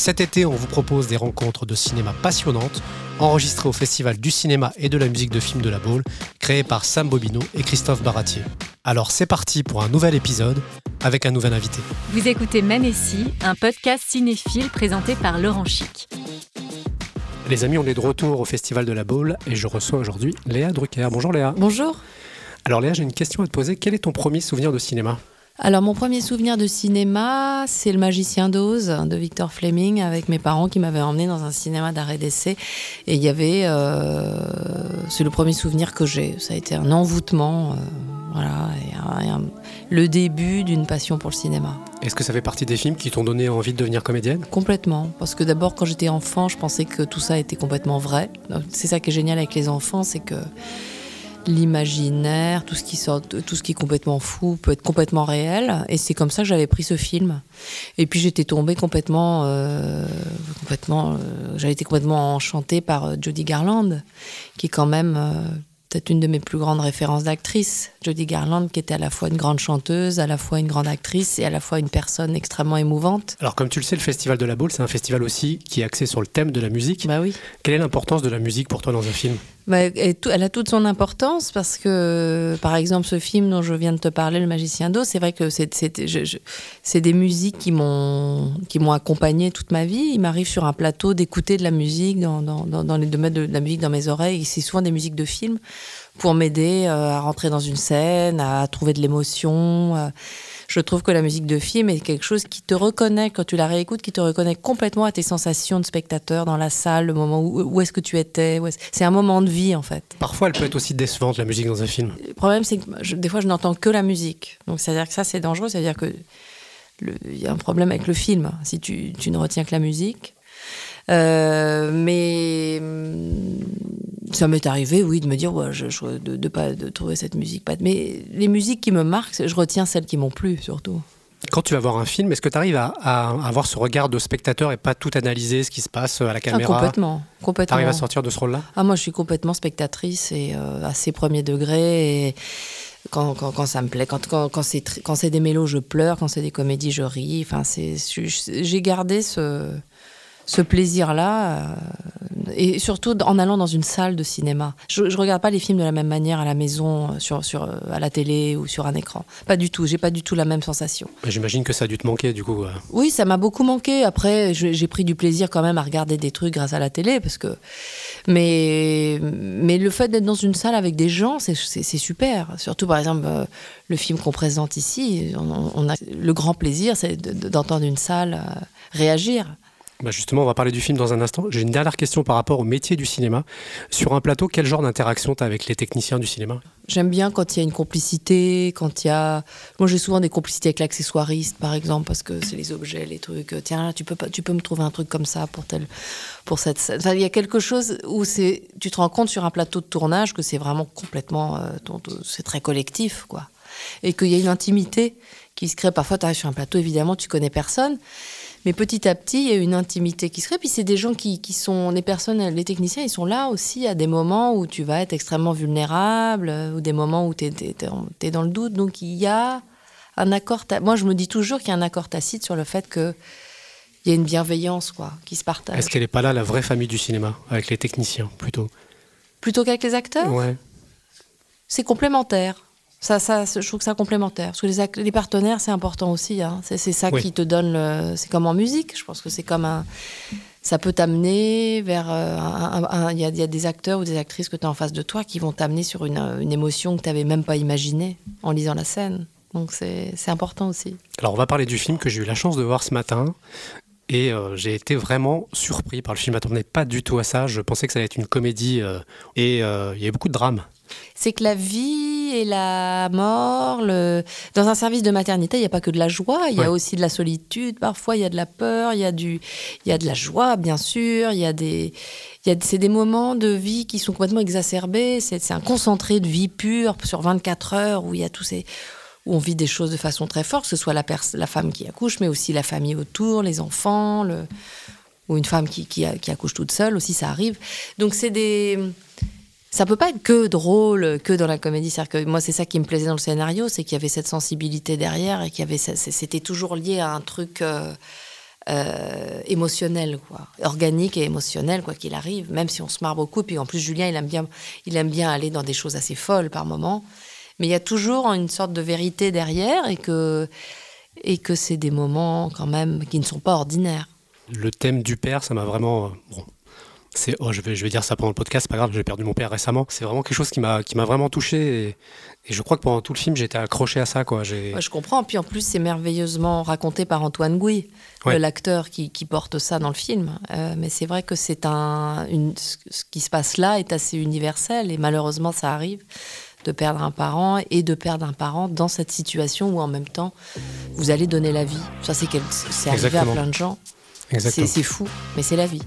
Cet été, on vous propose des rencontres de cinéma passionnantes, enregistrées au Festival du cinéma et de la musique de film de la Baule, créé par Sam Bobino et Christophe Baratier. Alors c'est parti pour un nouvel épisode avec un nouvel invité. Vous écoutez Manessi, un podcast cinéphile présenté par Laurent Chic. Les amis, on est de retour au Festival de la Baule et je reçois aujourd'hui Léa Drucker. Bonjour Léa. Bonjour. Alors Léa, j'ai une question à te poser. Quel est ton premier souvenir de cinéma? Alors mon premier souvenir de cinéma, c'est Le Magicien d'Oz de Victor Fleming avec mes parents qui m'avaient emmené dans un cinéma d'arrêt d'essai. Et il y avait, euh, c'est le premier souvenir que j'ai. Ça a été un envoûtement, euh, voilà, et un- et un- le début d'une passion pour le cinéma. Est-ce que ça fait partie des films qui t'ont donné envie de devenir comédienne? Complètement. Parce que d'abord, quand j'étais enfant, je pensais que tout ça était complètement vrai. C'est ça qui est génial avec les enfants, c'est que l'imaginaire, tout ce qui sort, tout ce qui est complètement fou peut être complètement réel. Et c'est comme ça que j'avais pris ce film. Et puis j'étais tombée complètement, euh, complètement, euh, j'avais été complètement enchantée par euh, Jodie Garland, qui est quand même peut-être une de mes plus grandes références d'actrice. Jodie Garland, qui était à la fois une grande chanteuse, à la fois une grande actrice et à la fois une personne extrêmement émouvante. Alors comme tu le sais, le Festival de la Baule, c'est un festival aussi qui est axé sur le thème de la musique. Bah oui. Quelle est l'importance de la musique pour toi dans un film? Bah, elle, a toute son importance parce que, par exemple, ce film dont je viens de te parler, Le Magicien d'eau, c'est vrai que c'est des musiques qui m'ont accompagné toute ma vie. Il m'arrive sur un plateau d'écouter de la musique, dans, dans, les, de mettre de la musique dans mes oreilles. C'est souvent des musiques de films pour m'aider euh, à rentrer dans une scène, à trouver de l'émotion. euh. Je trouve que la musique de film est quelque chose qui te reconnaît, quand tu la réécoutes, qui te reconnaît complètement à tes sensations de spectateur dans la salle, le moment où, où est-ce que tu étais. C'est un moment de vie, en fait. Parfois, elle peut être aussi décevante, la musique dans un film. Le problème, c'est que je- des fois, je n'entends que la musique. Donc, c'est-à-dire que ça, c'est dangereux. C'est-à-dire que il y a un problème avec le film, si tu, tu ne retiens que la musique. Euh, mais hum, ça m'est arrivé, oui, de me dire, ouais, je, je- de, de pas de trouver cette musique pas. Mais les musiques qui me marquent, je retiens celles qui m'ont plu, surtout. Quand tu vas voir un film, est-ce que tu arrives à, à avoir ce regard de spectateur et pas tout analyser ce qui se passe à la Ah, caméra complètement, Tu complètement. arrives à sortir de ce rôle-là? Ah, moi, je suis complètement spectatrice et euh, assez premier degré. Et quand, quand, quand ça me plaît, quand, quand, quand c'est tr- quand c'est des mélos, je pleure. Quand c'est des comédies, je ris. Enfin, c'est, j'ai gardé ce, ce plaisir-là. euh, et surtout en allant dans une salle de cinéma. Je, je regarde pas les films de la même manière à la maison, euh, sur, sur, euh, à la télé ou sur un écran. Pas du tout. J'ai pas du tout la même sensation. Mais J'imagine que ça a dû te manquer, du coup. Oui, ça m'a beaucoup manqué. Après, j'ai pris du plaisir quand même à regarder des trucs grâce à la télé, parce que. Mais, mais le fait d'être dans une salle avec des gens, c'est- super. Surtout, par exemple, le film qu'on présente ici, on, on a le grand plaisir, c'est de- de- d'entendre une salle réagir. Bah justement, on va parler du film dans un instant. J'ai une dernière question par rapport au métier du cinéma. Sur un plateau, quel genre d'interaction tu as avec les techniciens du cinéma? J'aime bien quand il y a une complicité, quand il y a. Moi, j'ai souvent des complicités avec l'accessoiriste, par exemple, parce que c'est les objets, les trucs. Euh, Tiens, là, tu peux pas, tu peux me trouver un truc comme ça pour tel, pour cette scène. Enfin, il y a quelque chose où tu te rends compte sur un plateau de tournage que c'est vraiment complètement, euh, c'est très collectif, quoi, et qu'il y a une intimité qui se crée. Parfois, tu arrives sur un plateau, évidemment, tu connais personne. Mais petit à petit, il y a une intimité qui se crée. Puis c'est des gens qui, qui sont, les personnes, les techniciens, ils sont là aussi à des moments où tu vas être extrêmement vulnérable, euh, ou des moments où tu es, dans le doute. Donc il y a un accord. Moi, je me dis toujours qu'il y a un accord tacite sur le fait que il y a une bienveillance quoi, qui se partage. Est-ce qu'elle n'est pas là, la vraie famille du cinéma, avec les techniciens, plutôt? Plutôt qu'avec les acteurs, Ouais. c'est complémentaire. Ça, ça, je trouve que c'est complémentaire. Parce que les, partenaires, c'est important aussi. hein. C'est, ça Oui. qui te donne le. C'est comme en musique. Je pense que c'est comme un. Ça peut t'amener vers. euh, Il y, a, il y a des acteurs ou des actrices que tu as en face de toi qui vont t'amener sur une, euh, une émotion que tu n'avais même pas imaginée en lisant la scène. Donc c'est, important aussi. Alors, on va parler du film que j'ai eu la chance de voir ce matin. Et euh, j'ai été vraiment surpris par le film. Je m'attendais pas du tout à ça. Je pensais que ça allait être une comédie. euh, et euh, il y avait beaucoup de drame. C'est que la vie et la mort, le... dans un service de maternité, il n'y a pas que de la joie, il y Ouais. a aussi de la solitude, parfois il y a de la peur, il y a, du... y a de la joie, bien sûr, il y a des... il y a, c'est des moments de vie qui sont complètement exacerbés. C'est, un concentré de vie pure sur 24 heures où il y a tous ces où on vit des choses de façon très forte, que ce soit la, femme qui accouche, mais aussi la famille autour, les enfants, le, ou une femme qui, qui accouche toute seule aussi, ça arrive. Donc c'est des... Ça peut pas être que drôle, que dans la comédie. C'est-à-dire que moi, c'est ça qui me plaisait dans le scénario, c'est qu'il y avait cette sensibilité derrière et qu'il y avait, c'était toujours lié à un truc euh, euh, émotionnel, quoi, organique et émotionnel, quoi qu'il arrive. Même si on se marre beaucoup. Puis en plus, Julien, il aime bien, il aime bien aller dans des choses assez folles par moment. Mais il y a toujours une sorte de vérité derrière et que et que c'est des moments quand même qui ne sont pas ordinaires. Le thème du père, ça m'a vraiment. euh, Bon, c'est, oh, je, vais, je vais dire ça pendant le podcast, c'est pas grave, j'ai perdu mon père récemment. C'est vraiment quelque chose qui m'a, qui m'a vraiment touché. Et, et je crois que pendant tout le film, j'étais accroché à ça. Quoi. J'ai... Ouais, je comprends. Puis en plus, c'est merveilleusement raconté par Antoine Gouy, Ouais. l'acteur qui, qui porte ça dans le film. Euh, mais c'est vrai que c'est un, une- ce qui se passe là est assez universel et malheureusement, ça arrive de perdre un parent et de perdre un parent dans cette situation où en même temps, vous allez donner la vie. Ça, c'est, quel- c'est arrivé Exactement. à plein de gens. C'est fou, mais c'est la vie.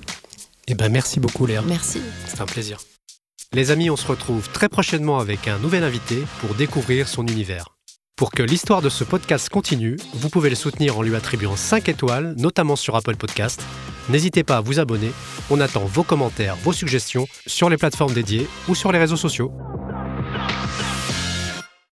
Eh ben, merci beaucoup, Léa. Merci. C'est un plaisir. Les amis, on se retrouve très prochainement avec un nouvel invité pour découvrir son univers. Pour que l'histoire de ce podcast continue, vous pouvez le soutenir en lui attribuant 5 étoiles, notamment sur Apple Podcast. N'hésitez pas à vous abonner. On attend vos commentaires, vos suggestions sur les plateformes dédiées ou sur les réseaux sociaux.